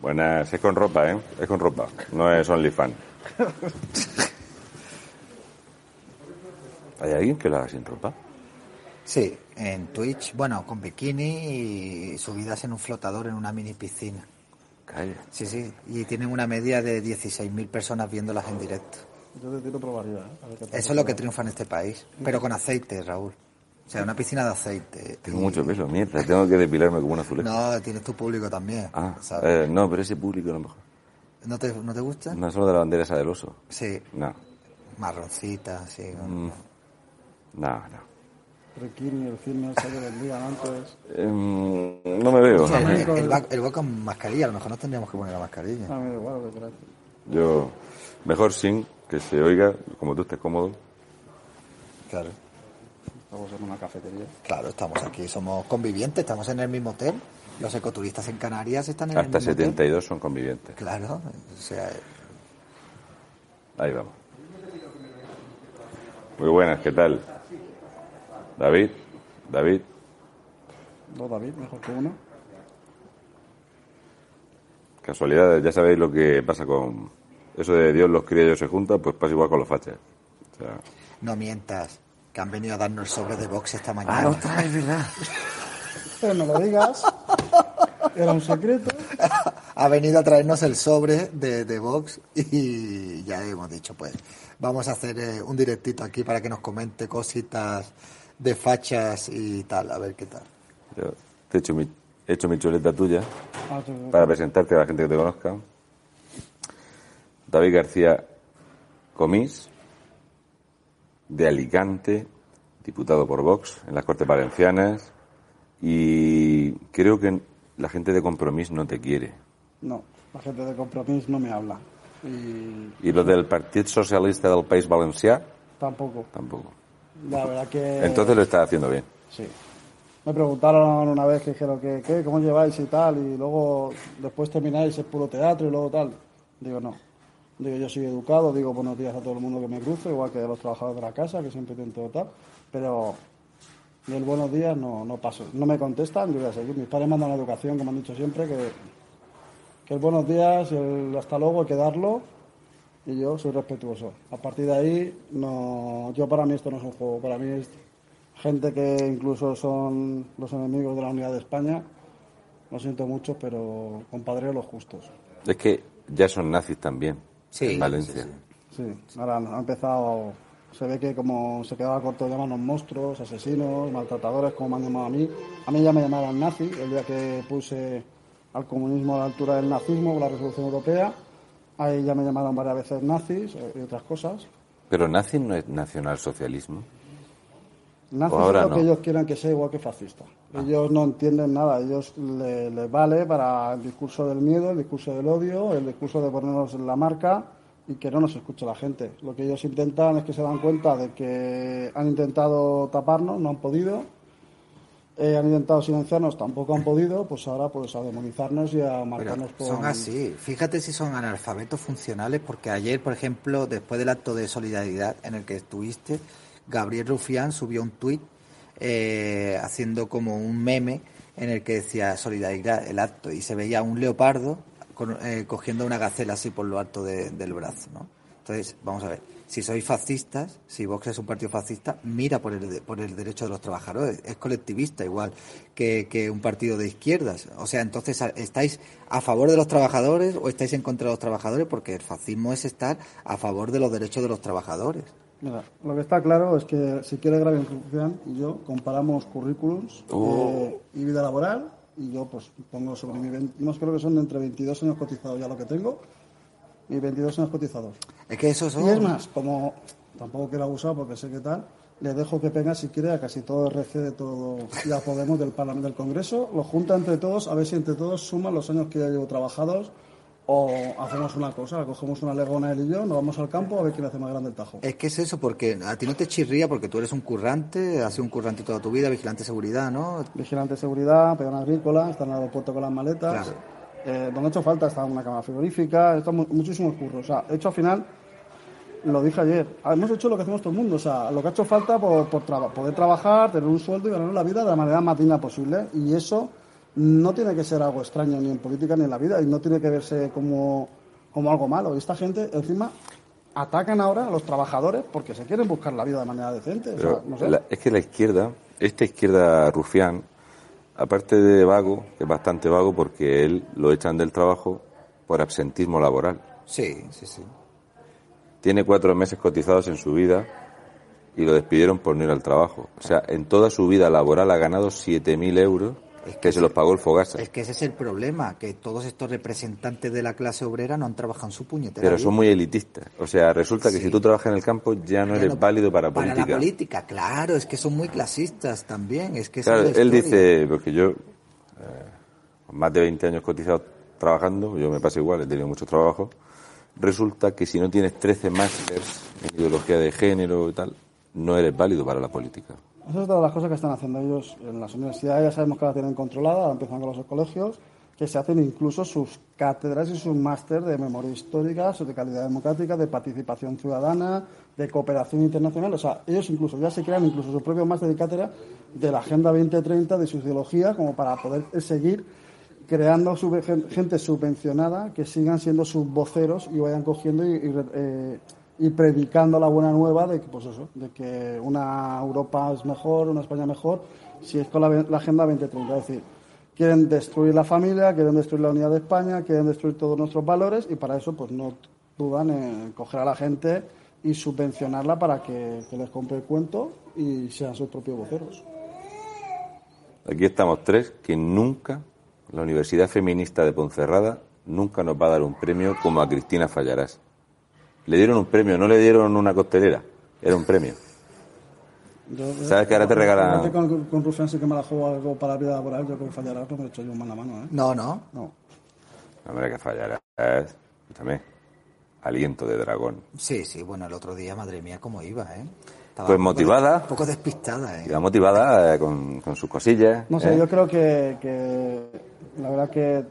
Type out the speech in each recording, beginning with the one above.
Buenas, es con ropa, ¿eh? Es con ropa, no es OnlyFans. ¿Hay alguien que lo haga sin ropa? Sí, en Twitch, bueno, con bikini y subidas en un flotador en una mini piscina. Calla. Sí, sí, y tienen una media de 16.000 personas viéndolas en directo. Yo te tiro probaría, ¿eh? A ver qué tal. Eso es lo que triunfa en este país, pero con aceite, Raúl. O sea, una piscina de aceite. Tengo Y- mucho pelo, mierda. Tengo que depilarme como un azulejo. No, tienes tu público también. Ah, ¿sabes? eh, no, pero ese público a lo mejor. ¿No, te, ¿No te gusta? No solo de la bandera esa del oso. Sí, No, marroncita, así. con- Mm. no, no. Bikini, el fitness, que vendían antes. Em, no me veo. El, el, el va con mascarilla, a lo mejor no tendríamos que poner la mascarilla. A mí me da igual lo que queráis. Yo, mejor sin que se oiga, como tú estés cómodo. Claro, Estamos en una cafetería. claro, estamos aquí, somos convivientes, estamos en el mismo hotel. Los ecoturistas en Canarias están en Hasta el mismo hotel. 72 son convivientes. Claro, o sea, Ahí vamos. Muy buenas, ¿qué tal? David, David, Dos David, mejor que uno. casualidad, ya sabéis lo que pasa con eso de Dios los criollos se juntan, pues pasa igual con los fachas. O sea, no mientas, que han venido a darnos el sobre de box esta mañana. Ah, otra vez, ¿verdad? Pero no lo digas. Era un secreto. ha venido a traernos el sobre de, de Vox y ya hemos dicho, pues vamos a hacer eh, un directito aquí para que nos comente cositas de fachas y tal, a ver qué tal. Yo te he hecho mi, he hecho mi chuleta tuya Ah, para presentarte a la gente que te conozca. David García Comís, de Alicante, diputado por Vox en las Cortes Valencianas, y creo que la gente de Compromís no te quiere. No, la gente de compromiso no me habla. Y Y los del Partido Socialista del País Valencià tampoco. tampoco. La verdad que... Entonces lo estás haciendo bien. Sí. Me preguntaron una vez que dijeron que, ¿qué? ¿Cómo lleváis y tal? Y luego después termináis el puro teatro y luego tal. Digo, no. Digo, yo soy educado, digo buenos días a todo el mundo que me cruzo, igual que a los trabajadores de la casa, que siempre intento tal. Pero del buenos días no, no paso. No me contestan, yo voy a seguir. Mis padres mandan la educación, como han dicho siempre, que, que el buenos días el hasta luego hay que darlo. Y yo soy respetuoso. A partir de ahí, no, yo para mí esto no es un juego. Para mí es gente que incluso son los enemigos de la unidad de España. Lo siento mucho, pero compadreo los justos. Es que ya son nazis también Sí, en Valencia. sí, Sí, ahora ha empezado. Se ve que como se quedaba corto de llamarnos monstruos, asesinos, maltratadores, como me han llamado a mí. A mí ya me llamaban nazi el día que puse al comunismo a la altura del nazismo, la resolución europea. Ahí ya me llamaron varias veces nazis eh, y otras cosas. Pero nazi no es nacionalsocialismo. Nazis O ahora es lo no. que ellos quieran que sea igual que fascista. Ellos no entienden nada, ellos le- les vale para el discurso del miedo, el discurso del odio, el discurso de ponernos en la marca y que no nos escuche la gente. Lo que ellos intentan es que se dan cuenta de que han intentado taparnos, no han podido, eh, han intentado silenciarnos, tampoco han podido, pues ahora pues a demonizarnos y a Pero marcarnos por... son así. Fíjate si son analfabetos funcionales, porque ayer, por ejemplo, después del acto de solidaridad en el que estuviste, Gabriel Rufián subió un tuit eh, haciendo como un meme en el que decía solidaridad, el acto, y se veía un leopardo con- eh, cogiendo una gacela así por lo alto de- del brazo, ¿no? Entonces, vamos a ver, si sois fascistas, si Vox es un partido fascista, mira por el, por el derecho de los trabajadores, es colectivista igual que, que un partido de izquierdas. O sea, entonces, ¿estáis a favor de los trabajadores o estáis en contra de los trabajadores? Porque el fascismo es estar a favor de los derechos de los trabajadores. Mira, lo que está claro es que si quiere Rufián y yo comparamos currículums Oh. eh, y vida laboral y yo pues pongo sobre mi 20, no creo que son de entre 22 años cotizados ya lo que tengo y 22 años cotizados. Es que eso son... Y es más, como tampoco quiero abusar porque sé que tal, le dejo que venga si quiere a casi todo RC de todo y a Podemos del Parlamento del Congreso, lo junta entre todos, a ver si entre todos suman los años que ya llevo trabajados o hacemos una cosa, cogemos una legona él y yo, nos vamos al campo a ver quién hace más grande el tajo. Es que es eso, porque a ti no te chirría, porque tú eres un currante, has sido un currante toda tu vida, vigilante de seguridad, ¿no? Vigilante de seguridad, peón agrícola, está en el aeropuerto con las maletas. Claro. Eh, donde ha hecho falta está una cámara frigorífica, está mu- muchísimos curros. O sea, he hecho al final, lo dije ayer, hemos hecho lo que hacemos todo el mundo. O sea, lo que ha hecho falta por, por traba- poder trabajar, tener un sueldo y ganar la vida de la manera más digna posible. Y eso no tiene que ser algo extraño ni en política ni en la vida y no tiene que verse como, como algo malo. Y esta gente, encima, atacan ahora a los trabajadores porque se quieren buscar la vida de manera decente. O sea, Pero no sé. la- es que la izquierda, esta izquierda rufián, aparte de vago, que es bastante vago porque él lo echan del trabajo por absentismo laboral. Sí, sí, sí. Tiene cuatro meses cotizados en su vida y lo despidieron por no ir al trabajo. O sea, en toda su vida laboral ha ganado 7.000 euros Es que se los pagó el Fogasa. Es que ese es el problema, que todos estos representantes de la clase obrera no han trabajado en su puñetera Pero vida. son muy elitistas. O sea, resulta que si tú trabajas en el campo ya no Ya eres válido para Para política. la política, claro, es que son muy clasistas también, es que Claro, es él dice, porque yo, eh, más de 20 años cotizado trabajando, yo me pasa igual, he tenido mucho trabajo, resulta que si no tienes 13 másters en ideología de género y tal, no eres válido para la política. Esa es de las cosas que están haciendo ellos en las universidades, ya sabemos que la tienen controlada, ahora empiezan con los colegios, que se hacen incluso sus cátedras y sus máster de memoria histórica, de calidad democrática, de participación ciudadana, de cooperación internacional. O sea, ellos incluso ya se crean incluso su propio máster y cátedra de la Agenda 2030, de su ideología, como para poder seguir creando gente subvencionada que sigan siendo sus voceros y vayan cogiendo y, y, eh, y predicando la buena nueva de que pues eso de que una Europa es mejor una España mejor si es con la, agenda 2030 es decir quieren destruir la familia quieren destruir la unidad de España quieren destruir todos nuestros valores y para eso pues no dudan en coger a la gente y subvencionarla para que, que les compre el cuento y sean sus propios voceros Aquí estamos tres que nunca, la Universidad Feminista de Ponferrada, nunca nos va a dar un premio como a Cristina Fallarás. Le dieron un premio, no le dieron una costelera, era un premio. Yo- ¿Sabes que ahora te regalan- Con, con Rufián sí que me la juego algo para la vida laboral, yo con fallará, pues me he hecho yo mano a mano, ¿eh? No, no. No. Hombre, que Fallarás, escúchame, aliento de dragón. Sí, sí, bueno, el otro día, madre mía, cómo iba, ¿eh? Estaba Pues un motivada. Un poco despistada, ¿eh? Iba motivada eh, con, con sus cosillas. No sé, ¿eh? yo creo que, que la verdad que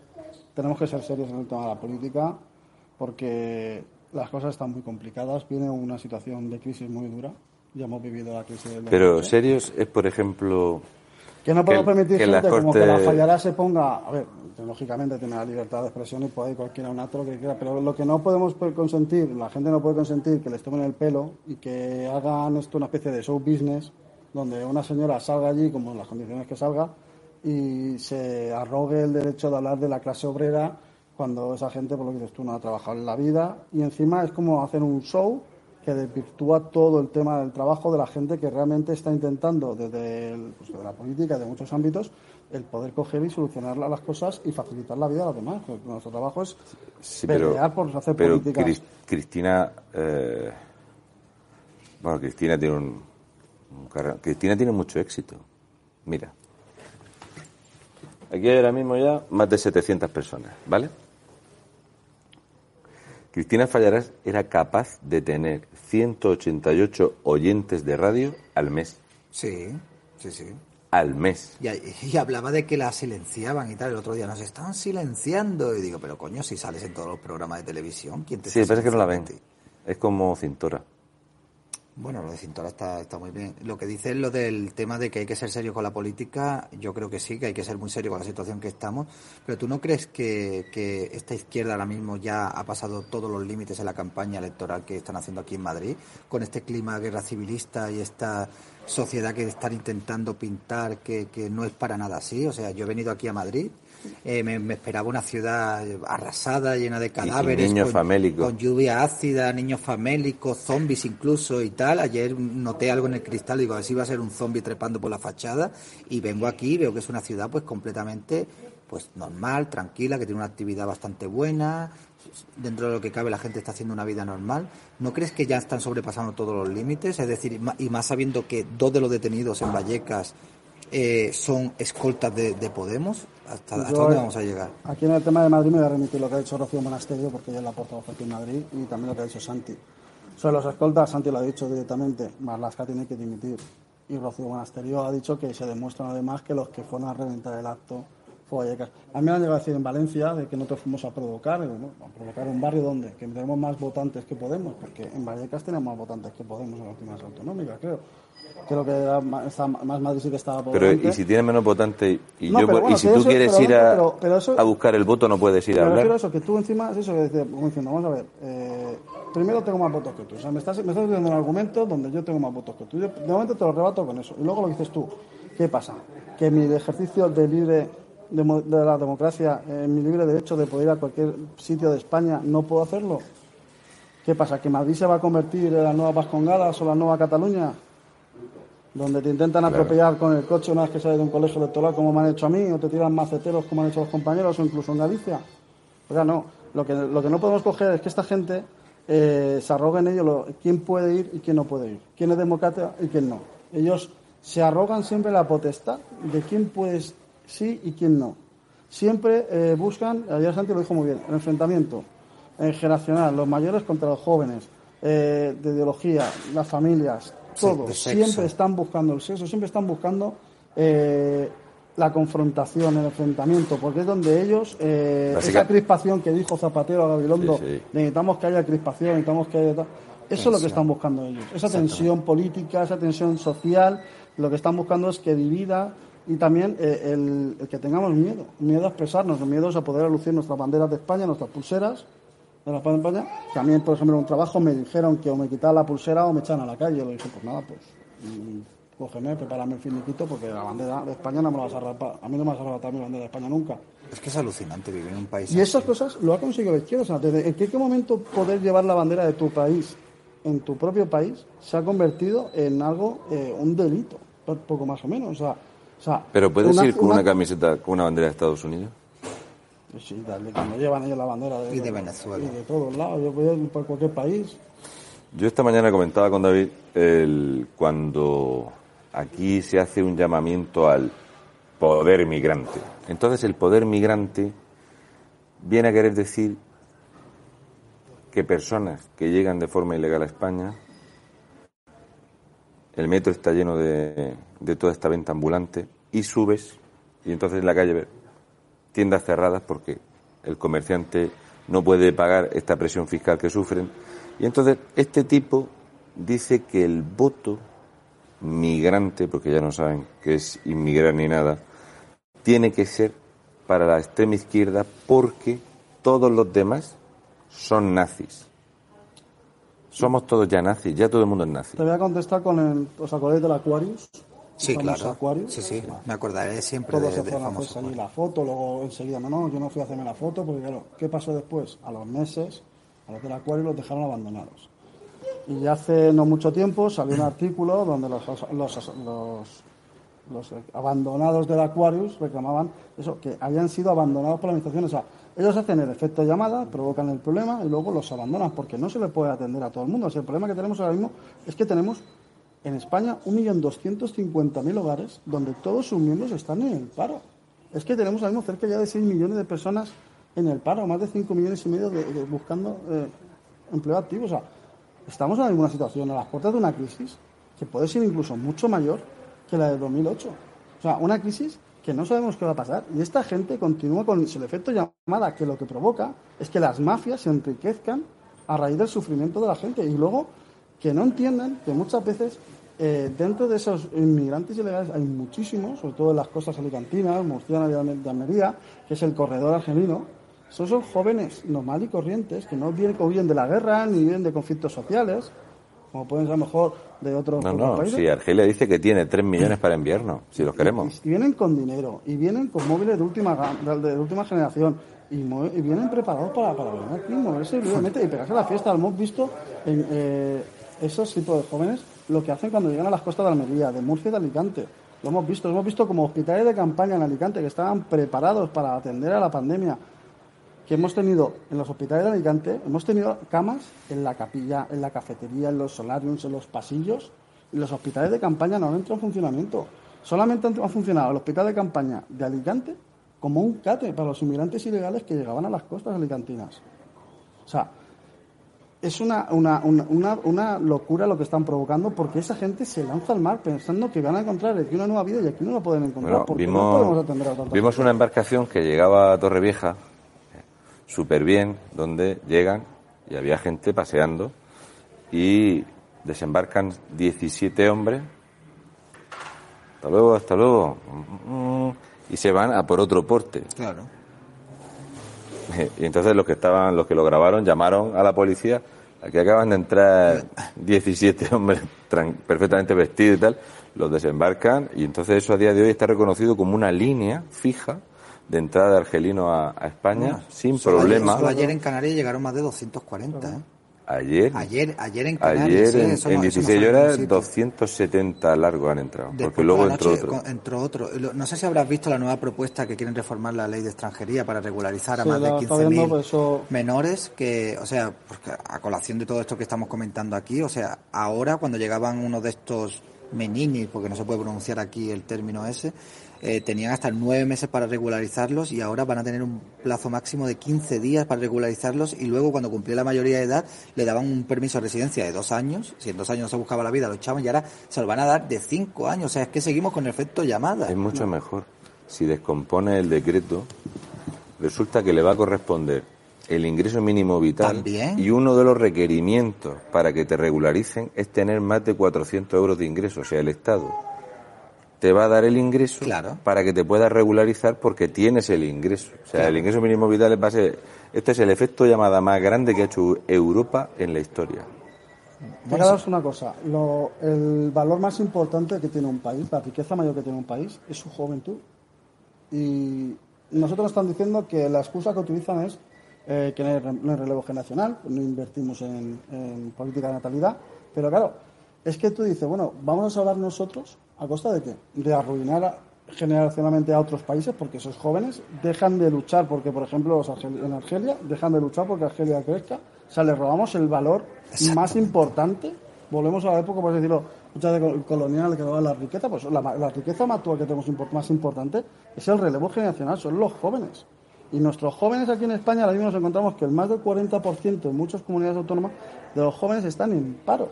tenemos que ser serios en el tema de la política porque las cosas están muy complicadas, viene una situación de crisis muy dura, ya hemos vivido la crisis del Pero 2008. serios es, por ejemplo, Que no podemos permitir que la gente como Corte- que la fallará se ponga. A ver, lógicamente tiene la libertad de expresión y puede ir cualquiera un acto lo que quiera, pero lo que no podemos consentir, la gente no puede consentir que les tomen el pelo y que hagan esto una especie de show business, donde una señora salga allí, como en las condiciones que salga, y se arrogue el derecho de hablar de la clase obrera cuando esa gente, por lo que dices tú, no ha trabajado en la vida y encima es como hacer un show que desvirtúa todo el tema del trabajo de la gente que realmente está intentando desde, el- pues, desde la política, de muchos ámbitos, el poder coger y solucionar las cosas y facilitar la vida a los demás. Porque Nuestro trabajo es sí, pero, pelear por hacer pero política. Cris- Cristina, eh, bueno, Cristina tiene un, Cristina tiene mucho éxito. Mira, aquí hay ahora mismo ya más de 700 personas, ¿vale? Cristina Fallarás era capaz de tener 188 oyentes de radio al mes. Sí, sí, sí. Al mes. Y, y hablaba de que la silenciaban y tal. El otro día nos están silenciando. Y digo, pero coño, si sales en todos los programas de televisión, ¿quién te Sí, parece que no la ven. Es como cintora. Bueno, lo de Cintora está, está muy bien. Lo que dice es lo del tema de que hay que ser serio con la política, yo creo que sí, que hay que ser muy serio con la situación que estamos, pero ¿tú no crees que, que esta izquierda ahora mismo ya ha pasado todos los límites en la campaña electoral que están haciendo aquí en Madrid, con este clima guerra civilista y esta sociedad que están intentando pintar que, que no es para nada así? O sea, yo he venido aquí a Madrid. eh, me, me esperaba una ciudad arrasada, llena de cadáveres, con- con lluvia ácida, niños famélicos, zombies incluso y tal. Ayer noté algo en el cristal, digo, a ver si va a ser un zombie trepando por la fachada. Y vengo aquí y veo que es una ciudad pues completamente pues normal, tranquila, que tiene una actividad bastante buena. Dentro de lo que cabe la gente está haciendo una vida normal. ¿No crees que ya están sobrepasando todos los límites? Es decir, y más sabiendo que dos de los detenidos en Vallecas eh, son escoltas de, de Podemos? ¿Hasta, hasta Yo, dónde vamos a llegar? Aquí en el tema de Madrid me voy a remitir lo que ha dicho Rocío Monasterio, porque ella es la portavoz aquí en Madrid, y también lo que ha dicho Santi. Sobre los escoltas, Santi lo ha dicho directamente, Marlaska tiene que dimitir. Y Rocío Monasterio ha dicho que se demuestran además que los que fueron a reventar el acto Vallecas. A mí me han llegado a decir en Valencia de que nosotros fuimos a provocar, a provocar un barrio donde, que tenemos más votantes que Podemos, porque en Vallecas tenemos más votantes que Podemos en las últimas autonómicas, creo. Creo que era más, está más Madrid sí que estaba por Pero delante. y si tienes menos votantes y, No, yo, pero y si tú eso- quieres pero ir a, pero- pero eso- a buscar el voto no puedes ir a hablar. eso, que tú encima es eso que como diciendo, vamos a ver, eh, primero tengo más votos que tú. O sea, me estás, me estás diciendo un argumento donde yo tengo más votos que tú. Yo, de momento te lo rebato con eso. Y luego lo dices tú, ¿qué pasa? Que mi ejercicio de libre de, de la democracia, eh, mi libre derecho de poder ir a cualquier sitio de España, no puedo hacerlo. ¿Qué pasa? ¿Que Madrid se va a convertir en la nueva Vascongadas o la nueva Cataluña? donde te intentan atropellar con el coche una vez que sales de un colegio electoral como me han hecho a mí, o te tiran maceteros como han hecho los compañeros, o incluso en Galicia. Oiga, no. Lo que, lo que no podemos coger es que esta gente eh, se arrogue en ello lo- quién puede ir y quién no puede ir, quién es demócrata y quién no. Ellos se arrogan siempre la potestad de quién puede sí y quién no. Siempre eh, buscan, ayer Santi lo dijo muy bien, el enfrentamiento eh, generacional, los mayores contra los jóvenes, eh, de ideología, las familias, Sí, todo. de sexo. Siempre están buscando el sexo, siempre están buscando eh, la confrontación, el enfrentamiento, porque es donde ellos, eh, esa crispación que dijo Zapatero a Gabilondo, Sí, sí. necesitamos que haya crispación, necesitamos que haya... Eso es lo que están buscando ellos, esa tensión política, esa tensión social, lo que están buscando es que divida y también eh, el, el que tengamos miedo, miedo a expresarnos, miedo a poder lucir nuestras banderas de España, nuestras pulseras de la España, España. Mí, por ejemplo, en un trabajo me dijeron que o me quitaba la pulsera o me echaban a la calle. Yo le dije, pues nada, pues mm, cógeme, prepárame el finiquito porque la bandera de España no me la vas a arrapar. A mí no me vas a arrebatar mi bandera de España nunca. Es que es alucinante vivir en un país Y esas cosas lo ha conseguido la izquierda. O sea, desde- ¿en qué, qué momento poder llevar la bandera de tu país en tu propio país se ha convertido en algo, eh, un delito, po- poco más o menos? O sea, o sea, Pero puedes una- ir con una- una camiseta con una bandera de Estados Unidos. Sí, dale, cuando llevan ellos la bandera de, Y de Venezuela. Y de todos lados. Yo voy a ir por cualquier país. Yo esta mañana comentaba con David el, cuando aquí se hace un llamamiento al poder migrante. Entonces el poder migrante viene a querer decir que personas que llegan de forma ilegal a España, el metro está lleno de, de toda esta venta ambulante y subes y entonces en la calle ves tiendas cerradas porque el comerciante no puede pagar esta presión fiscal que sufren. Y entonces este tipo dice que el voto migrante, porque ya no saben que es inmigrar ni nada, tiene que ser para la extrema izquierda porque todos los demás son nazis. Somos todos ya nazis, ya todo el mundo es nazi. Te voy a contestar con el. ¿Os acordáis del Aquarius? Sí, claro. Aquarius. Sí, sí. Me acordaré siempre Todos de, se fueron a hacerse allí Aquarius. la foto, luego enseguida, no, no, yo no fui a hacerme la foto, porque claro, ¿qué pasó después? A los meses, a los del Acuario los dejaron abandonados. Y hace no mucho tiempo salió un artículo donde los, los, los, los abandonados del Aquarius reclamaban eso, que habían sido abandonados por la administración. O sea, ellos hacen el efecto llamada, provocan el problema y luego los abandonan, porque no se le puede atender a todo el mundo. O sea, el problema que tenemos ahora mismo es que tenemos en España 1.250.000 hogares donde todos sus miembros están en el paro. Es que tenemos ahora mismo cerca ya de 6 millones de personas en el paro, más de 5 millones y medio de- buscando eh, empleo activo. O sea, estamos en alguna situación a las puertas de una crisis que puede ser incluso mucho mayor que la de 2008. O sea, una crisis que no sabemos qué va a pasar. Y esta gente continúa con el efecto llamada, que lo que provoca es que las mafias se enriquezcan a raíz del sufrimiento de la gente. Y luego que no entiendan que muchas veces eh, dentro de esos inmigrantes ilegales hay muchísimos, sobre todo en las costas alicantinas, murcianas de Almería, que es el corredor argelino. Esos son jóvenes normal y corrientes que no vienen, o vienen de la guerra ni vienen de conflictos sociales, como pueden ser a lo mejor de otros, No, otros no, países. si Argelia dice que tiene 3 millones para invierno, si los queremos. Y, y vienen con dinero, y vienen con móviles de última, de, de última generación, y vienen preparados para, para venir aquí, moverse libremente y pegarse a la fiesta. Lo hemos visto en eh, esos tipos de jóvenes lo que hacen cuando llegan a las costas de Almería, de Murcia y de Alicante. Lo hemos visto, lo hemos visto como hospitales de campaña en Alicante que estaban preparados para atender a la pandemia que hemos tenido en los hospitales de Alicante, hemos tenido camas en la capilla, en la cafetería, en los solariums, en los pasillos, y los hospitales de campaña no han entrado en funcionamiento. Solamente ha funcionado el hospital de campaña de Alicante como un cate para los inmigrantes ilegales que llegaban a las costas alicantinas. O sea, es una, una, una, una, locura lo que están provocando porque esa gente se lanza al mar pensando que van a encontrar aquí una nueva vida y aquí no la pueden encontrar. porque vimos, no podemos atender a vimos una embarcación que llegaba a Torrevieja súper bien, donde llegan y había gente paseando y desembarcan 17 hombres. Hasta luego, hasta luego. Y se van a por otro porte. Claro. Y entonces los que estaban, los que lo grabaron, llamaron a la policía. Aquí acaban de entrar 17 hombres perfectamente vestidos y tal. Los desembarcan y entonces eso a día de hoy está reconocido como una línea fija de entrada de argelino a, a España sin Solo problema. Ayer, solo ayer en Canarias llegaron más de 240, ¿eh? Ayer, Ayer, ayer en Canarias. ayer sí, en, no- no 16 fue en horas ningún sitio. 270 largos han entrado. Después porque luego entró otro. entró otro. No sé si habrás visto la nueva propuesta que quieren reformar la ley de extranjería para regularizar a Sí, más de la está viendo, 15.000 pues eso- menores que, o sea, porque a colación de todo esto que estamos comentando aquí, o sea, ahora cuando llegaban uno de estos meninis, porque no se puede pronunciar aquí el término ese, eh, tenían hasta nueve meses para regularizarlos y ahora van a tener un plazo máximo de 15 días para regularizarlos y luego cuando cumplía la mayoría de edad le daban un permiso de residencia de dos años, si en dos años no se buscaba la vida lo echaban y ahora se lo van a dar de cinco años, o sea, es que seguimos con efecto llamada. Es mucho mejor. Si descompone el decreto, resulta que le va a corresponder el ingreso mínimo vital También. y uno de los requerimientos para que te regularicen es tener más de 400 euros de ingreso. O sea, el Estado te va a dar el ingreso Claro. para que te puedas regularizar porque tienes el ingreso. O sea, el ingreso mínimo vital es base... Este es el efecto llamada más grande que ha hecho Europa en la historia. Daros una cosa, lo- el valor más importante que tiene un país, la riqueza mayor que tiene un país, es su juventud. Y nosotros nos están diciendo que la excusa que utilizan es eh, que no hay, no hay relevo generacional, no invertimos en, en política de natalidad. Pero claro, es que tú dices, bueno, vamos a salvar nosotros a costa de qué? De arruinar a- generacionalmente a otros países porque esos jóvenes dejan de luchar porque, por ejemplo, los argel- en Argelia dejan de luchar porque Argelia crezca. O sea, les robamos el valor más importante. Volvemos a la época, por decirlo, muchas de colonial que daba la riqueza, pues la, la riqueza más actual que tenemos más importante es el relevo generacional, son los jóvenes. Y nuestros jóvenes aquí en España, ahora mismo nos encontramos que el más del 40% en muchas comunidades autónomas de los jóvenes están en paro.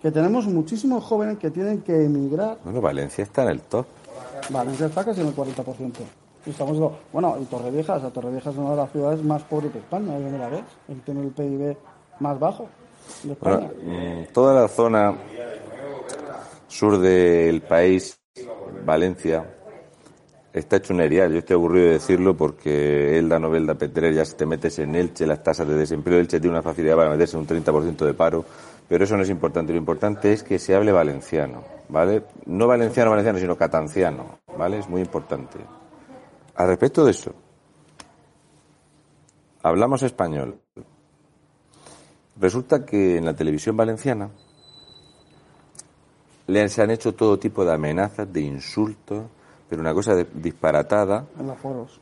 Que tenemos muchísimos jóvenes que tienen que emigrar Bueno, Valencia está en el top. Valencia está casi en el 40%. Y estamos, bueno, y Torrevieja, o sea, Torrevieja es una de las ciudades más pobres de España, ahí donde la ves. Él tiene el PIB más bajo de España. Bueno, toda la zona sur del país, Valencia, está hecho un erial. Yo estoy aburrido de decirlo porque Elda, Novelda, Petrer, ya si te metes en Elche, las tasas de desempleo, Elche tiene una facilidad para meterse un 30% de paro, pero eso no es importante. Lo importante es que se hable valenciano, ¿vale? No valenciano, valenciano, sino catanciano, ¿vale? Es muy importante. Al respecto de eso, hablamos español. Resulta que en la televisión valenciana le se han hecho todo tipo de amenazas, de insultos, pero una cosa de- disparatada. En los foros.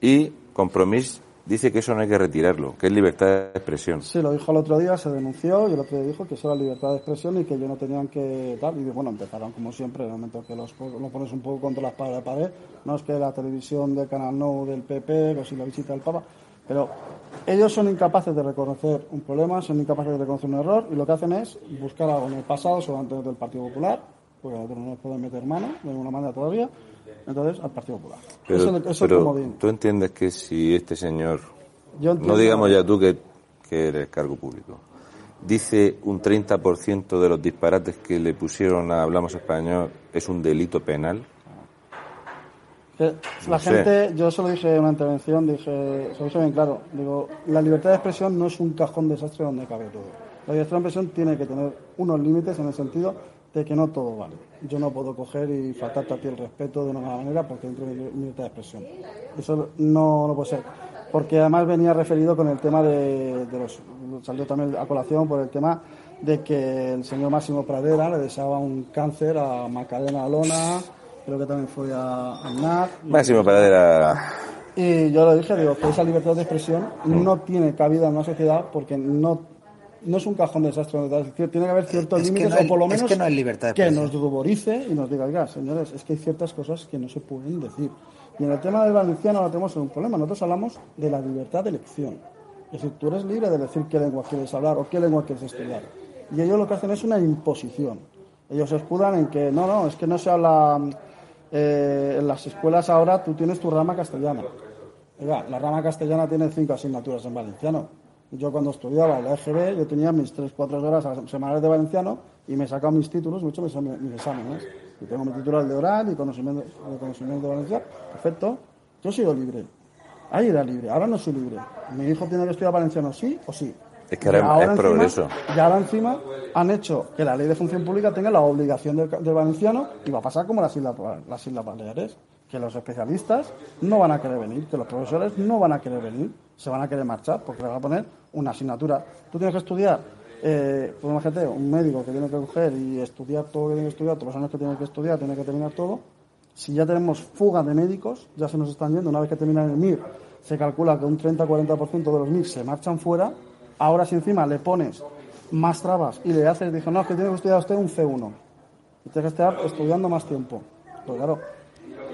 Y Compromís dice que eso no hay que retirarlo, que es libertad de expresión. Sí, lo dijo el otro día, se denunció y el otro día dijo que eso era libertad de expresión y que ellos no tenían que tal. Y bueno, empezaron como siempre, en el momento que los, po- lo pones un poco contra la espada de pared. No es que la televisión del Canal No del PP, o si la visita del Papa, pero ellos son incapaces de reconocer un problema, son incapaces de reconocer un error y lo que hacen es buscar algo en el pasado, solamente del Partido Popular, porque nosotros no nos pueden meter mano de ninguna manera todavía, entonces al Partido Popular. Pero, eso, eso es pero tú entiendes que si este señor, Yo no digamos ya tú que, que eres cargo público, dice un 30% de los disparates que le pusieron a Hablamos Español es un delito penal, Que la No sé. gente, yo se lo dije en una intervención, dije, se lo dije bien claro, digo, la libertad de expresión no es un cajón desastre donde cabe todo. La libertad de expresión tiene que tener unos límites en el sentido de que no todo vale. Yo no puedo coger y faltarte a ti el respeto de una mala manera porque dentro de mi libertad de expresión. Eso no, no puede ser. Porque además venía referido con el tema de, de los, salió también a colación por el tema de que el señor Máximo Pradera le deseaba un cáncer a Macarena Alona, creo que también fue a Aznar. Máximo Paradera. Y yo lo dije, digo, que esa libertad de expresión no tiene cabida en una sociedad porque no no es un cajón de desastre. Es tiene que haber ciertos Es límites no o por lo es menos que no hay libertad de que nos ruborice y nos diga, oiga, señores, es que hay ciertas cosas que no se pueden decir. Y en el tema del valenciano ahora tenemos un problema. Nosotros hablamos de la libertad de elección. Es decir, tú eres libre de decir qué lengua quieres hablar o qué lengua quieres estudiar. Y ellos lo que hacen es una imposición. Ellos se escudan en que no, no, es que no se habla. eh, en las escuelas ahora tú tienes tu rama castellana. Oiga, la rama castellana tiene cinco asignaturas en valenciano. Yo cuando estudiaba en la EGB, yo tenía mis 3-4 horas semanales de valenciano y me he sacado mis títulos, hecho mis, mis exámenes. Y tengo mi título de oral y conocimiento, de conocimiento de valenciano. Perfecto. Yo he sido libre. Ahí era libre, ahora no soy libre. Mi hijo tiene que estudiar valenciano sí o sí. Es que ahora Y es encima- progreso. Y ahora encima han hecho que la ley de función pública tenga la obligación del, del valenciano y va a pasar como las Islas, las Islas Baleares, que los especialistas no van a querer venir, que los profesores no van a querer venir, se van a querer marchar porque le van a poner una asignatura. Tú tienes que estudiar, eh, pues imagínate, un médico que tiene que coger y estudiar todo lo que tiene que estudiar, todos los años que tiene que estudiar, tiene que terminar todo. Si ya tenemos fuga de médicos, ya se nos están yendo, una vez que terminan el MIR, se calcula que un 30-40% de los MIR se marchan fuera. Ahora, si encima le pones más trabas y le haces, dijo, no, es que tiene que estudiar usted un C1. Y tiene que estar estudiando más tiempo. Pues claro,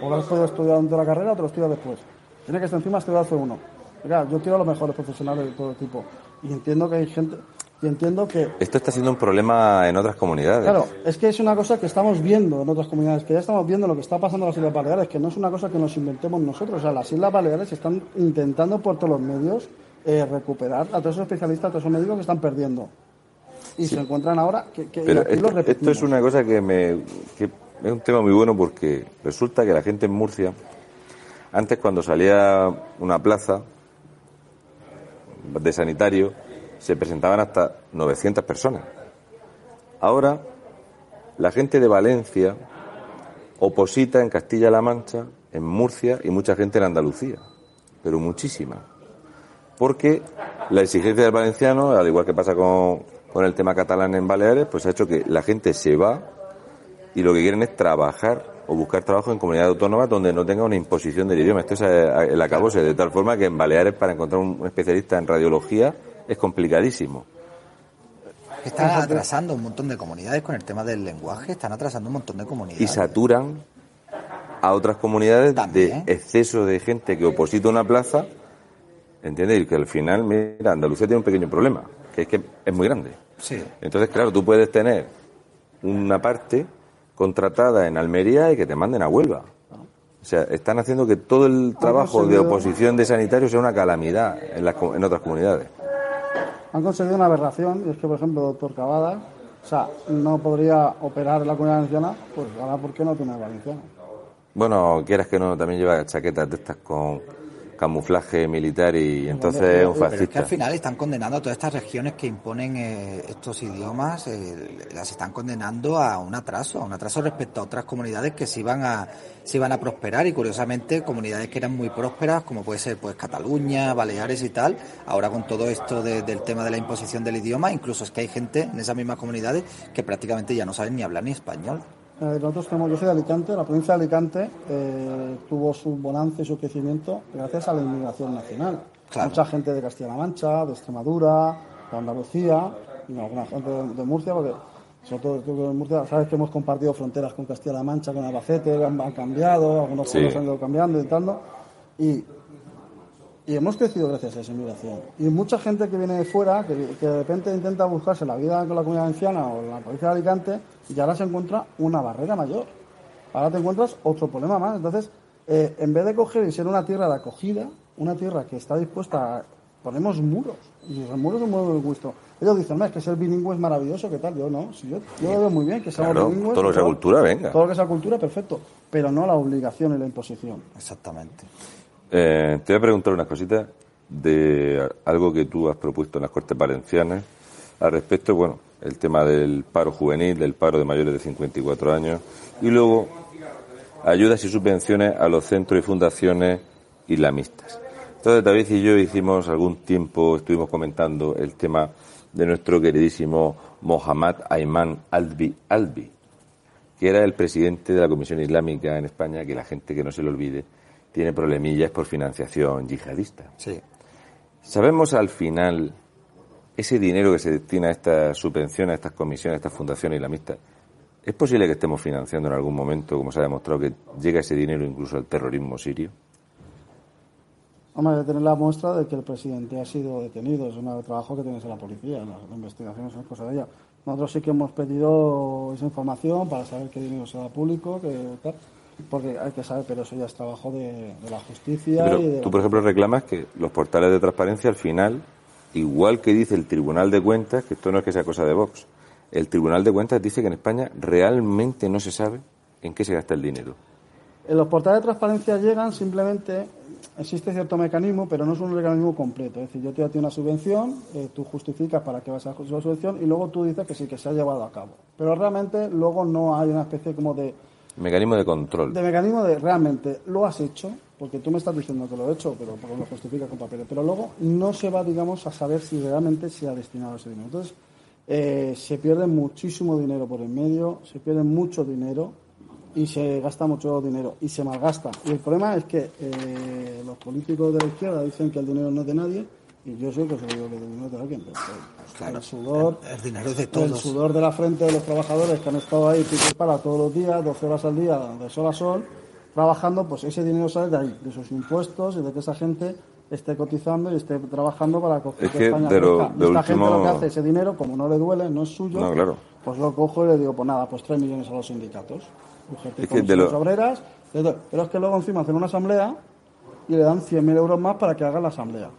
o lo has podido estudiar durante la carrera o te lo estudias después. Tiene que estar encima estudiar C1. Oiga, yo quiero a los mejores profesionales de todo tipo. Y entiendo que hay gente, y entiendo que Esto está siendo un problema en otras comunidades. Claro, es que es una cosa que estamos viendo en otras comunidades, que ya estamos viendo lo que está pasando en las Islas Baleares, que no es una cosa que nos inventemos nosotros. O sea, las Islas Baleares están intentando por todos los medios eh, recuperar a todos esos especialistas, a todos esos médicos que están perdiendo. Y se encuentran ahora que, que y Pero aquí esto, esto es una cosa que me que es un tema muy bueno porque resulta que la gente en Murcia antes cuando salía una plaza de sanitario se presentaban hasta 900 personas. Ahora la gente de Valencia oposita en Castilla-La Mancha, en Murcia y mucha gente en Andalucía, pero muchísima. Porque la exigencia del valenciano, al igual que pasa con, con el tema catalán en Baleares, pues ha hecho que la gente se va y lo que quieren es trabajar o buscar trabajo en comunidades autónomas donde no tenga una imposición del idioma. Esto es eh, el acabose, de tal forma que en Baleares para encontrar un especialista en radiología es complicadísimo. Están atrasando un montón de comunidades con el tema del lenguaje, están atrasando un montón de comunidades. y saturan a otras comunidades También. de exceso de gente que oposita una plaza, ¿entiendes? Y que al final, mira, Andalucía tiene un pequeño problema, que es que es muy grande. Sí. Entonces, claro, tú puedes tener una parte contratada en Almería y que te manden a Huelva. O sea, están haciendo que todo el trabajo de oposición de sanitarios sea una calamidad en, las en otras comunidades. Han conseguido una aberración, y es que, por ejemplo, doctor Cavada, o sea, no podría operar en la comunidad valenciana, pues ahora, ¿por qué no tiene valenciano? Bueno, quieras que no, también lleva chaquetas de estas con camuflaje militar y entonces es un Pero es que fascista. al final están condenando a todas estas regiones que imponen eh, estos idiomas, eh, las están condenando a un atraso, a un atraso respecto a otras comunidades que sí van a, sí van a prosperar y curiosamente comunidades que eran muy prósperas, como puede ser pues Cataluña, Baleares y tal, ahora con todo esto de- del tema de la imposición del idioma, incluso es que hay gente en esas mismas comunidades que prácticamente ya no saben ni hablar ni español. Eh, nosotros tenemos, yo soy de Alicante, la provincia de Alicante eh, tuvo su bonanza y su crecimiento gracias a la inmigración nacional. Claro. Mucha gente de Castilla-La Mancha, de Extremadura, de Andalucía, y alguna gente de, de Murcia, porque sobre todo tú en Murcia, sabes que hemos compartido fronteras con Castilla-La Mancha, con Albacete, han, han cambiado, algunos Sí. pueblos han ido cambiando y tal, ¿no? Y, y hemos crecido gracias a esa inmigración. Y mucha gente que viene de fuera, que, que de repente intenta buscarse la vida con la comunidad valenciana o en la provincia de Alicante, y ahora se encuentra una barrera mayor. Ahora te encuentras otro problema más. Entonces, eh, en vez de coger y ser una tierra de acogida, una tierra que está dispuesta a... Ponemos muros. Y los muros son muy de gusto. Ellos dicen, "No, es que ser bilingüe es maravilloso, ¿qué tal? Yo no. Si yo, yo lo veo muy bien que seamos Claro, bilingües. todo lo que sea cultura, venga. Todo lo que sea cultura, perfecto. Pero no la obligación y la imposición. Exactamente. Eh, te voy a preguntar unas cositas de algo que tú has propuesto en las Cortes Valencianas al respecto, bueno, el tema del paro juvenil, del paro de mayores de 54 años y luego ayudas y subvenciones a los centros y fundaciones islamistas. Entonces David y yo hicimos algún tiempo, estuvimos comentando el tema de nuestro queridísimo Mohammad Ayman Albi Albi, que era el presidente de la Comisión Islámica en España, que la gente que no se lo olvide, tiene problemillas por financiación yihadista. Sí. ¿Sabemos al final ese dinero que se destina a estas subvenciones, a estas comisiones, a estas fundaciones islamistas, ¿es posible que estemos financiando en algún momento, como se ha demostrado, que llega ese dinero incluso al terrorismo sirio? Hombre, de tener la muestra de que el presidente ha sido detenido. Es un trabajo que tienes en la policía, la, la investigación es cosa de ella. Nosotros sí que hemos pedido esa información para saber qué dinero se da público, que tal, porque hay que saber, pero eso ya es trabajo de, de la justicia. Pero y de tú, la- por ejemplo, reclamas que los portales de transparencia al final, igual que dice el Tribunal de Cuentas, que esto no es que sea cosa de Vox, el Tribunal de Cuentas dice que en España realmente no se sabe en qué se gasta el dinero. En los portales de transparencia llegan simplemente, existe cierto mecanismo, pero no es un mecanismo completo. Es decir, yo te doy una subvención, eh, tú justificas para qué vas a la subvención y luego tú dices que sí, que se ha llevado a cabo. Pero realmente luego no hay una especie como de, Mecanismo de control. de mecanismo de realmente lo has hecho, porque tú me estás diciendo que lo he hecho, pero porque lo justificas con papeles. Pero luego no se va, digamos, a saber si realmente se ha destinado ese dinero. Entonces, eh, se pierde muchísimo dinero por en medio, se pierde mucho dinero y se gasta mucho dinero y se malgasta. Y el problema es que eh, los políticos de la izquierda dicen que el dinero no es de nadie y yo soy el que se lo digo que el dinero de alguien. pero, pues, Claro, el sudor, el dinero de el todos. sudor de la frente de los trabajadores que han estado ahí pico y para todos los días, 12 horas al día, de sol a sol, trabajando, pues ese dinero sale de ahí, de sus impuestos y de que esa gente esté cotizando y esté trabajando para que Es que España de lo- de esta gente último- lo que hace, ese dinero, como no le duele, no es suyo, No, claro. pues lo cojo y le digo, pues nada, pues 3 millones a los sindicatos. UGT, Es que de comisiones lo- obreras, pero es que luego encima hacen una asamblea y le dan 100.000 euros más para que haga la asamblea.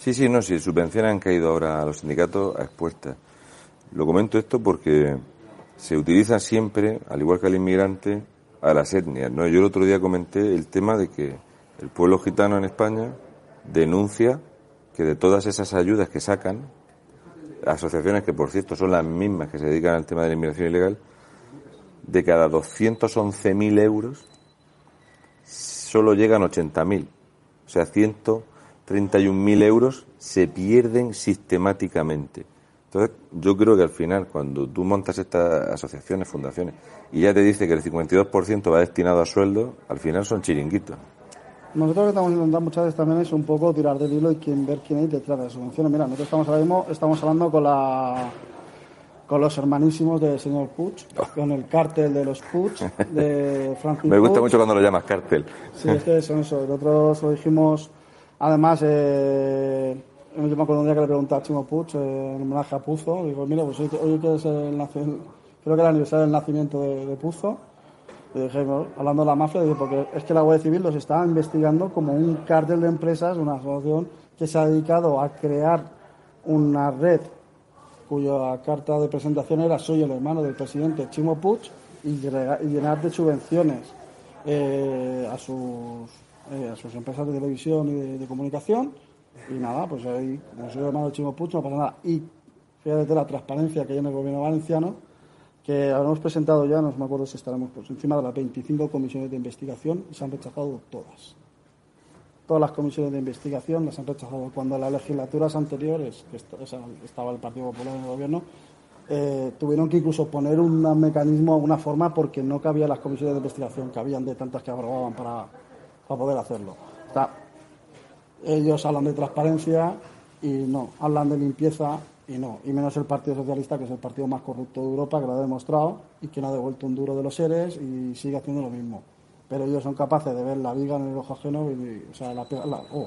Sí, sí, no, sí, subvenciones han caído ahora a los sindicatos a expuestas. Lo comento esto porque se utiliza siempre, al igual que al inmigrante, a las etnias. ¿no? Yo el otro día comenté el tema de que el pueblo gitano en España denuncia que de todas esas ayudas que sacan, asociaciones que por cierto son las mismas que se dedican al tema de la inmigración ilegal, de cada 211.000 euros solo llegan 80.000. O sea, 131.000 euros se pierden sistemáticamente. Entonces, yo creo que al final, cuando tú montas estas asociaciones, fundaciones, y ya te dice que el 52% va destinado a sueldo, al final son chiringuitos. Nosotros lo que estamos intentando muchas veces también es un poco tirar del hilo y quién, ver quién hay detrás de las subvenciones. Mira, nosotros estamos ahora mismo estamos hablando con la con los hermanísimos del señor Puig, con el cártel de los Puig, de Francis Me gusta Puig. mucho cuando lo llamas cártel. Sí, es que son eso. Nosotros lo dijimos, además, eh, yo me acuerdo un día que le pregunté a Chimo Puig, eh, en homenaje a Puzo, digo, mira, pues hoy, hoy que es el, creo que era el aniversario del nacimiento de, Puzo, le dije, hablando de la mafia, digo, porque es que la Guardia Civil los está investigando como un cártel de empresas, una asociación que se ha dedicado a crear una red cuya carta de presentación era soy el hermano del presidente Chimo Puig y, y llenar de subvenciones eh, a sus eh, a sus empresas de televisión y de, comunicación. Y nada, pues ahí como soy hermano de Chimo Puig no pasa nada. Y fíjate la transparencia que hay en el gobierno valenciano que habremos presentado ya, no me acuerdo si estaremos por encima de las 25 comisiones de investigación y se han rechazado todas. Todas las comisiones de investigación las han rechazado. Cuando las legislaturas anteriores, que estaba el Partido Popular en el gobierno, eh, tuvieron que incluso poner un mecanismo, una forma, porque no cabía las comisiones de investigación que habían de tantas que aprobaban para, para poder hacerlo. O ellos hablan de transparencia y no, hablan de limpieza y no, y menos el Partido Socialista, que es el partido más corrupto de Europa, que lo ha demostrado y que no ha devuelto un duro de los seres y sigue haciendo lo mismo. Pero ellos son capaces de ver la viga en el ojo ajeno, y, o sea, la, la- oh,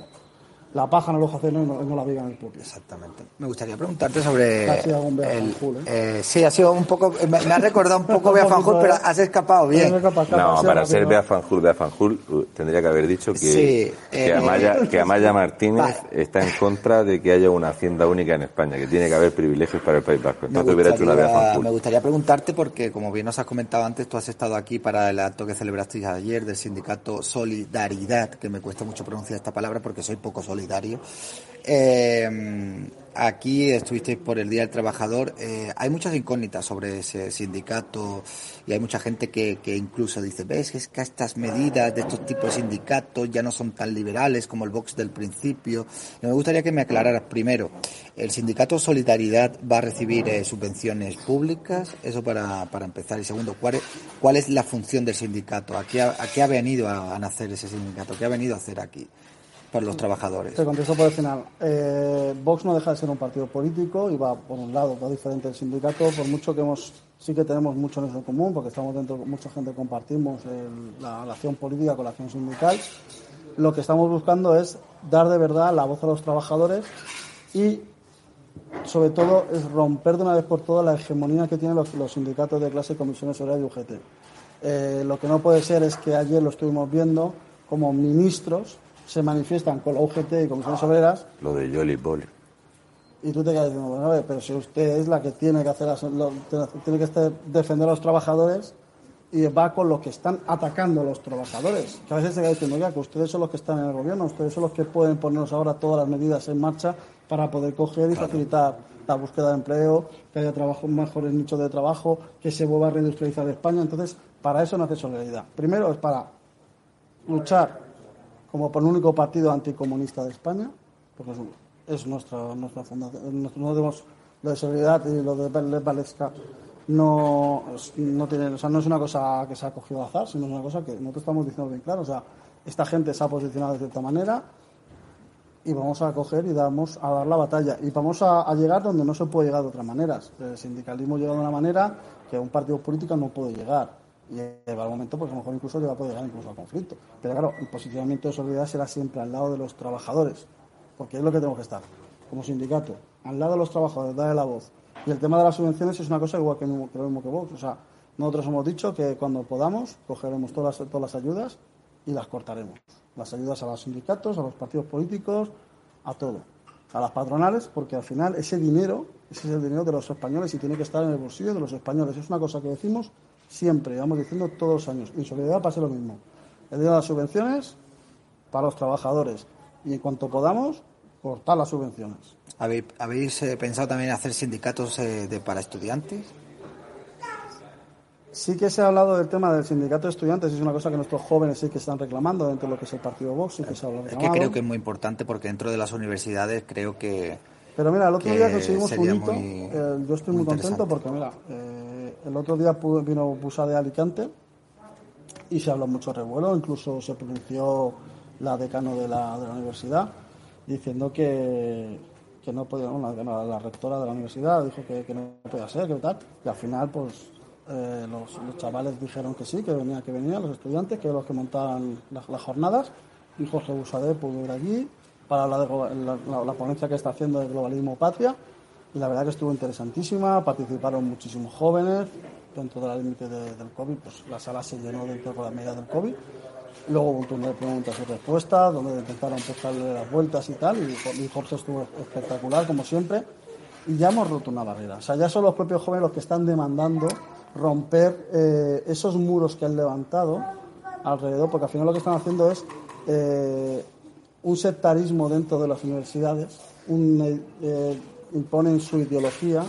la paja en el ojo ajeno y no, no la viga en el propio. Exactamente. Me gustaría preguntarte sobre. Ha sido un Bea el- Fanjul, ¿eh? eh, sí, ha sido un poco. Me, me ha recordado un poco Bea Fanjul, pero ¿eh? has escapado bien. No, para ser Bea Fanjul, Bea Fanjul tendría que haber dicho que, Sí, que, eh, Amaya, que Amaya Martínez Vale. está en contra de que haya una hacienda única en España, que tiene que haber privilegios para el País Vasco. Me Entonces hubiera hecho una Bea gustaría, me gustaría preguntarte, porque como bien nos has comentado antes, tú has estado aquí para el acto que celebrasteis ayer del sindicato Solidaridad, que me cuesta mucho pronunciar esta palabra porque soy poco solidario. Eh, aquí estuvisteis por el Día del Trabajador. Eh, hay muchas incógnitas sobre ese sindicato y hay mucha gente que, incluso dice, ves, es que estas medidas de estos tipos de sindicatos ya no son tan liberales como el Vox del principio. Me gustaría que me aclararas primero, ¿el sindicato Solidaridad va a recibir eh, subvenciones públicas? Eso para, para empezar. Y segundo, ¿cuál es, ¿cuál es la función del sindicato? ¿A qué ha, a qué ha venido a, a nacer ese sindicato? ¿Qué ha venido a hacer aquí? Por los trabajadores. Por el final. Eh, Vox no deja de ser un partido político y va, por un lado, va diferente del sindicato, por mucho que hemos, sí que tenemos mucho en común, porque estamos dentro, mucha gente compartimos la, la acción política con la acción sindical. Lo que estamos buscando es dar de verdad la voz a los trabajadores y sobre todo es romper de una vez por todas la hegemonía que tienen los, sindicatos de clase, comisiones obreras y UGT. Eh, lo que no puede ser es que ayer lo estuvimos viendo como ministros se manifiestan con la UGT y comisiones obreras. Lo de Jolly Boll. Y tú te quedas diciendo, bueno, pero si usted es la que tiene que hacer, tiene que defender a los trabajadores y va con los que están atacando a los trabajadores. Que a veces se queda diciendo, ya, que ustedes son los que están en el gobierno, ustedes son los que pueden ponernos ahora todas las medidas en marcha para poder coger y facilitar la búsqueda de empleo, que haya trabajo, mejores nichos de trabajo, que se vuelva a reindustrializar España. Entonces, para eso no hace solidaridad. Primero es para luchar como por el único partido anticomunista de España, porque es, nuestra, nuestra fundación, no tenemos lo de solidaridad y lo de Valesca no, no tiene, o sea, no es una cosa que se ha cogido al azar, sino es una cosa que nosotros estamos diciendo bien claro, o sea, esta gente se ha posicionado de cierta manera, y vamos a coger y damos a dar la batalla. Y vamos a, llegar donde no se puede llegar de otras maneras. El sindicalismo llega de una manera que un partido político no puede llegar. Y en algún momento, pues a lo mejor incluso llega poder llegar incluso al conflicto. Pero claro, el posicionamiento de solidaridad será siempre al lado de los trabajadores, porque es lo que tenemos que estar, como sindicato, al lado de los trabajadores, darle la voz. Y el tema de las subvenciones es una cosa igual que, lo mismo que vos. O sea, nosotros hemos dicho que cuando podamos, cogeremos todas todas las ayudas y las cortaremos las ayudas a los sindicatos, a los partidos políticos, a todo, a las patronales, porque al final ese dinero, ese es el dinero de los españoles y tiene que estar en el bolsillo de los españoles. Es una cosa que decimos siempre, vamos diciendo todos los años. Y en solidaridad pasa lo mismo. El dinero de las subvenciones para los trabajadores y en cuanto podamos, cortar las subvenciones. ¿Habéis, eh, pensado también hacer sindicatos eh, de, para estudiantes? Sí que se ha hablado del tema del sindicato de estudiantes, es una cosa que nuestros jóvenes sí que están reclamando dentro de lo que es el partido Vox, sí que se ha hablado. Es que creo que es muy importante porque dentro de las universidades creo que... Pero mira, el otro día conseguimos un hito, eh, yo estoy muy, contento porque mira, eh, el otro día vino Busa de Alicante y se habló mucho revuelo, incluso se pronunció la decano de la, de la universidad diciendo que, que no podía, la, la, rectora de la universidad dijo que, que no podía ser, que tal, y al final pues eh, los, chavales dijeron que sí, que venía, que venían los estudiantes, que eran los que montaban las, jornadas, y Jorge Busadé pudo ir allí para hablar de la, ponencia que está haciendo de globalismo patria, y la verdad que estuvo interesantísima, participaron muchísimos jóvenes, dentro de la límite del COVID, pues la sala se llenó dentro de la medida del COVID, luego hubo un turno de preguntas y respuestas, donde intentaron darle las vueltas y tal, y Jorge estuvo espectacular, como siempre, y ya hemos roto una barrera. O sea, ya son los propios jóvenes los que están demandando romper eh, esos muros que han levantado alrededor, porque al final lo que están haciendo es eh, un sectarismo dentro de las universidades, eh, imponen su ideología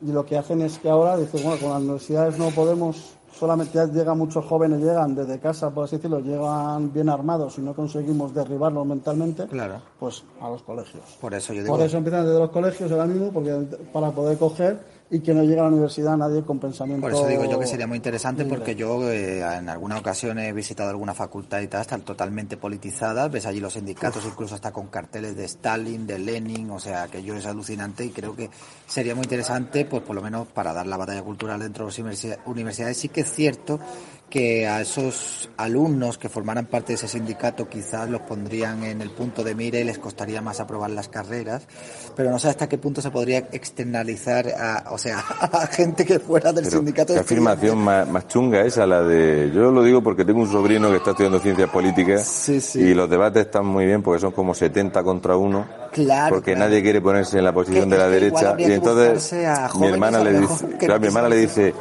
y lo que hacen es que ahora dicen, bueno, con las universidades no podemos, solamente llegan muchos jóvenes, llegan desde casa, por así decirlo, llegan bien armados y no conseguimos derribarlos mentalmente, claro. pues a los colegios. Por eso yo digo... Por eso empiezan desde los colegios ahora mismo, porque para poder coger y que no llegue a la universidad nadie con pensamiento. Por eso digo yo que sería muy interesante porque yo eh, en alguna ocasión he visitado alguna facultad y tal, están totalmente politizadas, ves allí los sindicatos incluso hasta con carteles de Stalin, de Lenin, o sea, que yo es alucinante y creo que sería muy interesante, pues por lo menos para dar la batalla cultural dentro de las universidades. Sí que es cierto que a esos alumnos que formaran parte de ese sindicato quizás los pondrían en el punto de mira y les costaría más aprobar las carreras, pero no sé hasta qué punto se podría externalizar a, o sea, a gente que fuera del sindicato. Qué afirmación más, chunga esa, la de... Yo lo digo porque tengo un sobrino que está estudiando ciencias políticas y los debates están muy bien porque son como 70 contra uno. Claro, porque nadie quiere ponerse en la posición de la derecha y entonces mi hermana le dice, mi hermana le dice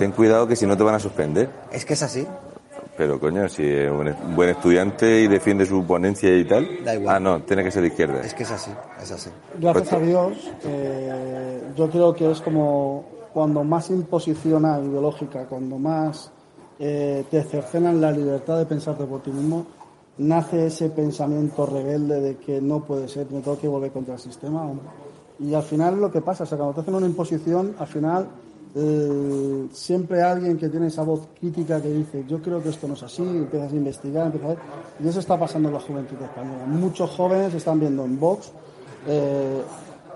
ten cuidado que si no te van a suspender. Es que es así. Pero coño, si es un buen estudiante y defiende su ponencia y tal. Da igual. Ah, no, tiene que ser de izquierda. Es que es así, es así. Gracias pues a Dios, eh, yo creo que es como cuando más imposición ideológica, cuando más eh, te cercenan la libertad de pensarte por ti mismo, nace ese pensamiento rebelde de que no puede ser, me tengo que volver contra el sistema. Y al final lo que pasa es que cuando te hacen una imposición, al final eh, siempre alguien que tiene esa voz crítica que dice yo creo que esto no es así, empiezas a investigar, empiezas a ver, y eso está pasando en la juventud española. Muchos jóvenes están viendo en Vox eh,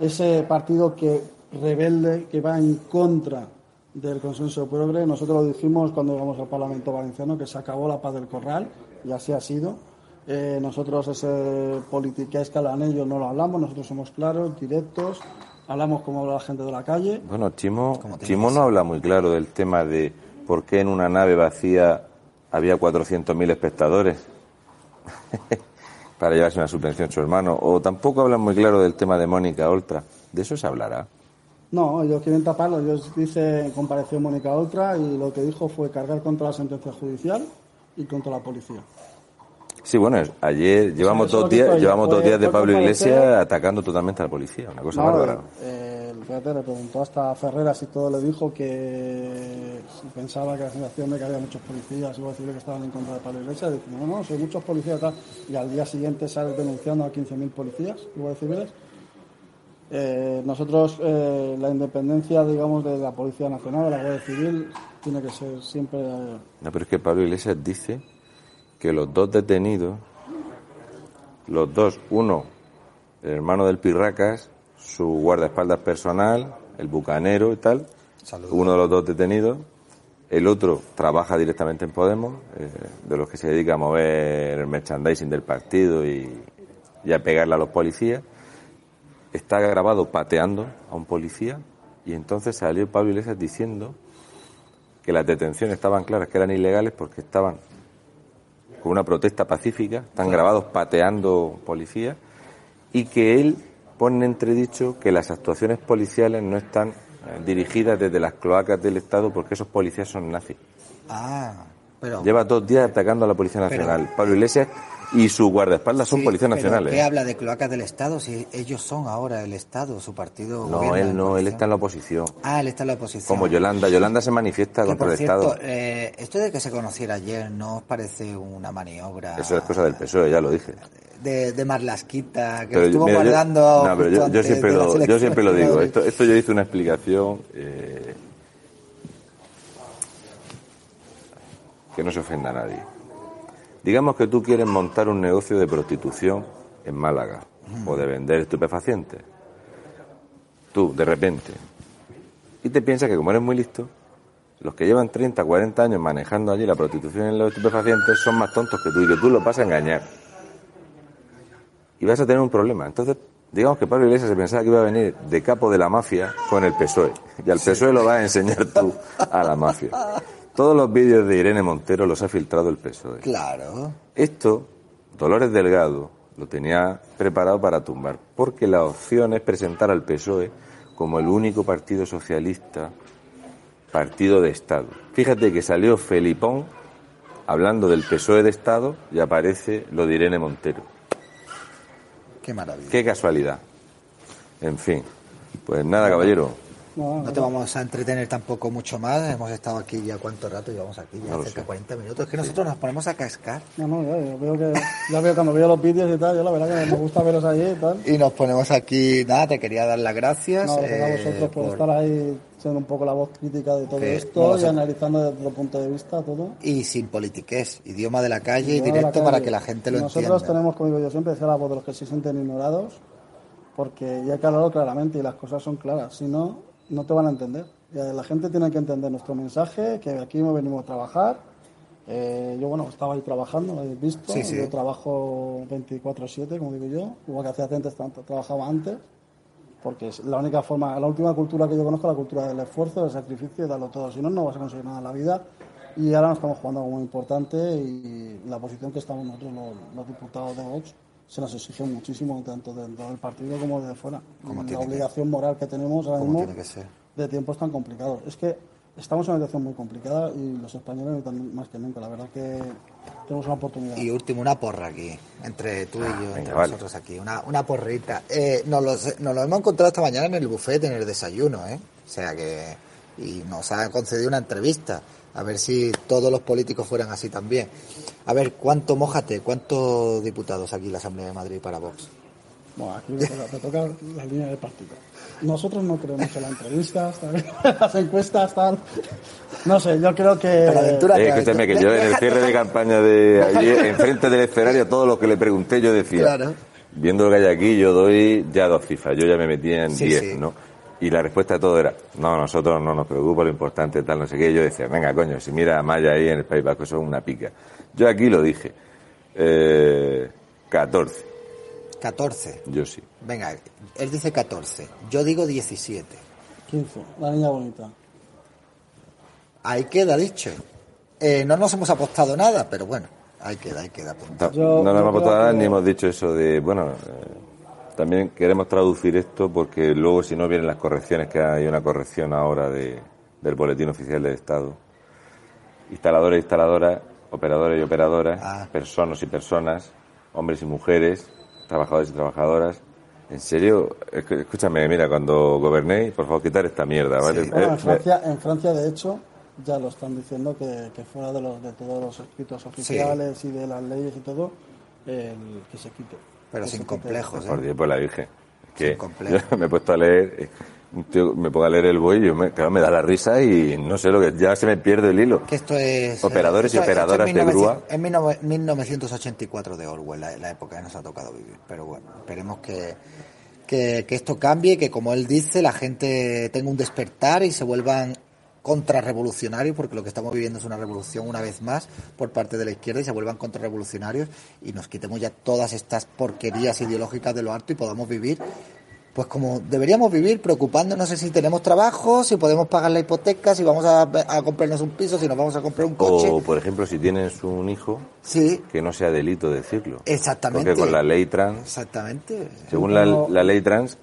ese partido que rebelde, que va en contra del consenso progre. Nosotros lo dijimos cuando llegamos al Parlamento Valenciano, que se acabó la paz del corral, y así ha sido. Eh, nosotros ese politiqués que hablan ellos no lo hablamos, nosotros somos claros, directos, hablamos como habla la gente de la calle. Bueno, Chimo, Chimo no habla muy claro del tema de por qué en una nave vacía había 400.000 espectadores para llevarse una subvención a su hermano. O tampoco habla muy claro del tema de Mónica Oltra. ¿De eso se hablará? No, ellos quieren taparlo. Ellos dicen, compareció Mónica Oltra y lo que dijo fue cargar contra la sentencia judicial y contra la policía. Sí, bueno, ayer llevamos dos días, llevamos dos días de Pablo Iglesias atacando totalmente a la policía, una cosa bárbara. Eh, fíjate, le preguntó hasta Ferreras y todo, le dijo que si pensaba que la sensación de que había muchos policías, iba a decirle que estaban en contra de Pablo Iglesias, dice, no, no, son muchos policías tal. y al día siguiente sale denunciando a 15.000 policías, iba a decirles. Eh, nosotros, eh, la independencia, digamos, de la Policía Nacional, de la Guardia Civil, tiene que ser siempre... No, pero es que Pablo Iglesias dice que los dos detenidos, los dos, uno, el hermano del Pirracas, su guardaespaldas personal, el bucanero y tal, uno de los dos detenidos, el otro trabaja directamente en Podemos, eh, de los que se dedica a mover el merchandising del partido y, y a pegarle a los policías, está grabado pateando a un policía y entonces salió Pablo Iglesias diciendo que las detenciones estaban claras que eran ilegales porque estaban con una protesta pacífica, están grabados pateando policías, y que él pone en entredicho que las actuaciones policiales no están eh, dirigidas desde las cloacas del Estado porque esos policías son nazis. Ah, pero... Lleva dos días atacando a la Policía Nacional. Pablo Iglesias y su guardaespaldas son policías nacionales. ¿Qué habla de cloacas del Estado si ellos son ahora el Estado, su partido? No, él no, él está en la oposición. Ah, él está en la oposición. Como Yolanda, Yolanda se manifiesta contra el Estado. Eh, esto de que se conociera ayer, ¿no os parece una maniobra? Eso es cosa del PSOE, ya lo dije. De, de Marlasquita, que estuvo guardando. Yo, no, pero yo, siempre lo, yo siempre lo digo. Esto, esto yo hice una explicación. Eh, que no se ofenda a nadie. Digamos que tú quieres montar un negocio de prostitución en Málaga o de vender estupefacientes. Tú, de repente. Y te piensas que como eres muy listo, los que llevan 30, 40 años manejando allí la prostitución en los estupefacientes son más tontos que tú y que tú los vas a engañar. Y vas a tener un problema. Entonces, digamos que Pablo Iglesias se pensaba que iba a venir de capo de la mafia con el PSOE. Y al PSOE lo vas a enseñar tú a la mafia. Todos los vídeos de Irene Montero los ha filtrado el PSOE. Claro. Esto, Dolores Delgado lo tenía preparado para tumbar, porque la opción es presentar al PSOE como el único partido socialista, partido de Estado. Fíjate que salió Felipón hablando del PSOE de Estado y aparece lo de Irene Montero. Qué maravilla. Qué casualidad. En fin. Pues nada, caballero. No, te vamos a entretener tampoco mucho más. Hemos estado aquí ya cuánto rato, llevamos aquí ya cerca de 40 minutos. Es que nosotros nos ponemos a cascar. No, no, ya, veo que, ya veo cuando veo los vídeos y tal, yo la verdad que me gusta verlos allí y tal. Y nos ponemos aquí, nada, te quería dar las gracias. No, gracias a eh, vosotros por, estar ahí siendo un poco la voz crítica de todo esto y analizando desde otro punto de vista todo. Y sin politiqués, idioma de la calle y directo para que la gente lo entienda. Nosotros tenemos, como digo yo siempre, ser la voz de los que se sienten ignorados porque ya he hablado claramente y las cosas son claras. Si no, no te van a entender. La gente tiene que entender nuestro mensaje, que aquí no venimos a trabajar. Eh, yo, bueno, estaba ahí trabajando, lo habéis visto. Yo trabajo 24-7, como digo yo. Igual que hacía antes, tanto, trabajaba antes. Porque es la única forma, la última cultura que yo conozco es la cultura del esfuerzo, del sacrificio y darlo todo. Si no, no vas a conseguir nada en la vida. Y ahora nos estamos jugando algo muy importante y la posición que estamos nosotros, los, diputados de Vox, se nos exige muchísimo, tanto dentro del partido como de fuera. Como la obligación moral que tenemos ahora mismo de tiempos tan complicados. Es que estamos en una situación muy complicada y los españoles más que nunca. La verdad que tenemos una oportunidad. Y último, una porra aquí, entre tú y yo, entre nosotros aquí. Una, una porrita. Eh, nos, lo hemos encontrado esta mañana en el buffet, en el desayuno, ¿eh? O sea que... Y nos ha concedido una entrevista a ver si todos los políticos fueran así también. A ver, ¿cuánto, mojate, cuántos diputados aquí en la Asamblea de Madrid para Vox? Bueno, aquí me toca, me toca la línea de práctica. Nosotros no creemos en las entrevistas, las encuestas, tal. No sé, yo creo que... Pero aventura- Eh, escúchame, que yo en el cierre de campaña de ayer, enfrente del escenario, todo lo que le pregunté, yo decía, Claro. viendo lo que hay aquí, yo doy ya dos cifras, yo ya me metía en Sí, 10, sí. ¿no? Y la respuesta de todo era, no, nosotros no nos preocupa, lo importante tal, no sé qué. Yo decía, venga, coño, si mira a Maya ahí en el País Vasco, eso es una pica. Yo aquí lo dije, eh, 14, 14. yo sí. Venga, él dice 14. Yo digo 17. 15, la niña bonita. Ahí queda dicho. Eh, no nos hemos apostado nada, pero bueno, ahí queda, ahí queda Yo- no nos hemos apostado nada que- ni hemos dicho eso de, bueno, eh, también queremos traducir esto porque luego si no vienen las correcciones, que hay una corrección ahora de, del Boletín Oficial del Estado. Instaladores e instaladoras, operadores y operadoras, Ah. personas y personas, hombres y mujeres, trabajadores y trabajadoras. En serio, escúchame, mira, cuando gobernéis, por favor, quitar esta mierda, ¿vale? Sí. Bueno, Eh, en Francia, en Francia, de hecho, ya lo están diciendo que, que fuera de, los, de todos los escritos oficiales y de las leyes y todo, el, que se quite. Pero sin complejos, Por ¿eh? Dios, por la Virgen. Que yo me he puesto a leer, eh, un tío me pongo a leer el buey y yo me, claro, me da la risa y no sé lo que, ya se me pierde el hilo. Que esto es... Operadores y esto- esto es operadoras de 1900 grúa. Es 19- 1984 de Orwell, la, la época que nos ha tocado vivir. Pero bueno, esperemos que, que, que esto cambie, que como él dice, la gente tenga un despertar y se vuelvan contrarrevolucionarios, porque lo que estamos viviendo es una revolución una vez más por parte de la izquierda y se vuelvan contrarrevolucionarios y nos quitemos ya todas estas porquerías ideológicas de lo alto y podamos vivir pues como deberíamos vivir preocupándonos si tenemos trabajo, si podemos pagar la hipoteca, si vamos a, a comprarnos un piso, si nos vamos a comprar un coche. O, por ejemplo, si tienes un hijo, Sí, que no sea delito decirlo. Exactamente. Porque con la ley trans, exactamente. según la, la ley trans,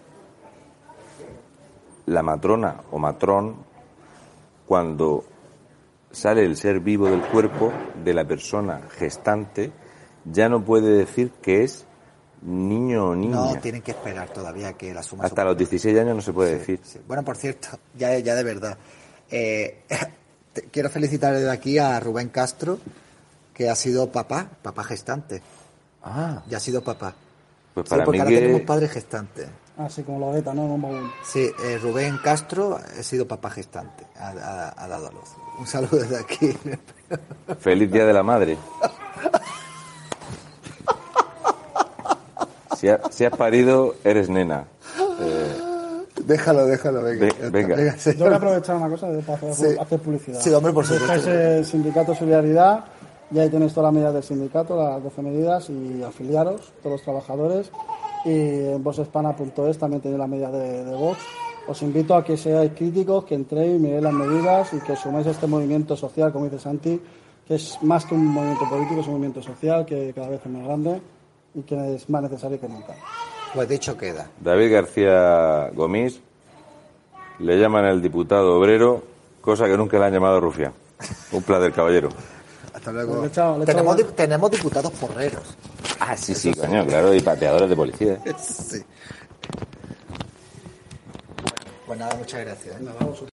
la matrona o matrón, cuando sale el ser vivo del cuerpo de la persona gestante, ya no puede decir que es niño o niña. No, tienen que esperar todavía que la suma... Hasta los 16 años no se puede decir. Sí. Bueno, por cierto, ya, ya de verdad. eh, te- quiero felicitar desde aquí a Rubén Castro, que ha sido papá, papá gestante. Ah, Ya ha sido papá. pues Sí, para porque mí ahora tenemos que... padre gestante. Así como la beta, ¿no? En un baúl. Sí, eh, Rubén Castro ha sido papá gestante, ha, ha- ha dado a luz. Un saludo desde aquí. Feliz Día de la Madre. Si, ha- si has parido, eres nena. Eh, déjalo, déjalo, venga. Venga. sí. Yo voy a aprovechar una cosa de- para hacer, Sí. hacer publicidad. Sí, hombre, por supuesto. El sindicato Solidaridad y ahí tenéis todas las medidas del sindicato, las 12 medidas y afiliaros, todos los trabajadores. Y en voxespana.es también tenéis las medidas de, de Vox. Os invito a que seáis críticos, que entréis, miréis las medidas y que suméis a este movimiento social, como dice Santi, que es más que un movimiento político, es un movimiento social que cada vez es más grande y que es más necesario que nunca. Pues dicho queda. David García Gomís le llaman el diputado obrero, cosa que nunca le han llamado rufián. Un placer, caballero. Hasta luego. Le he echado- le he tenemos, tenemos diputados porreros. Ah, sí, sí, coño, claro, y pateadores de policía. Sí. Pues nada, muchas gracias. ¿eh? Nada, vosotros.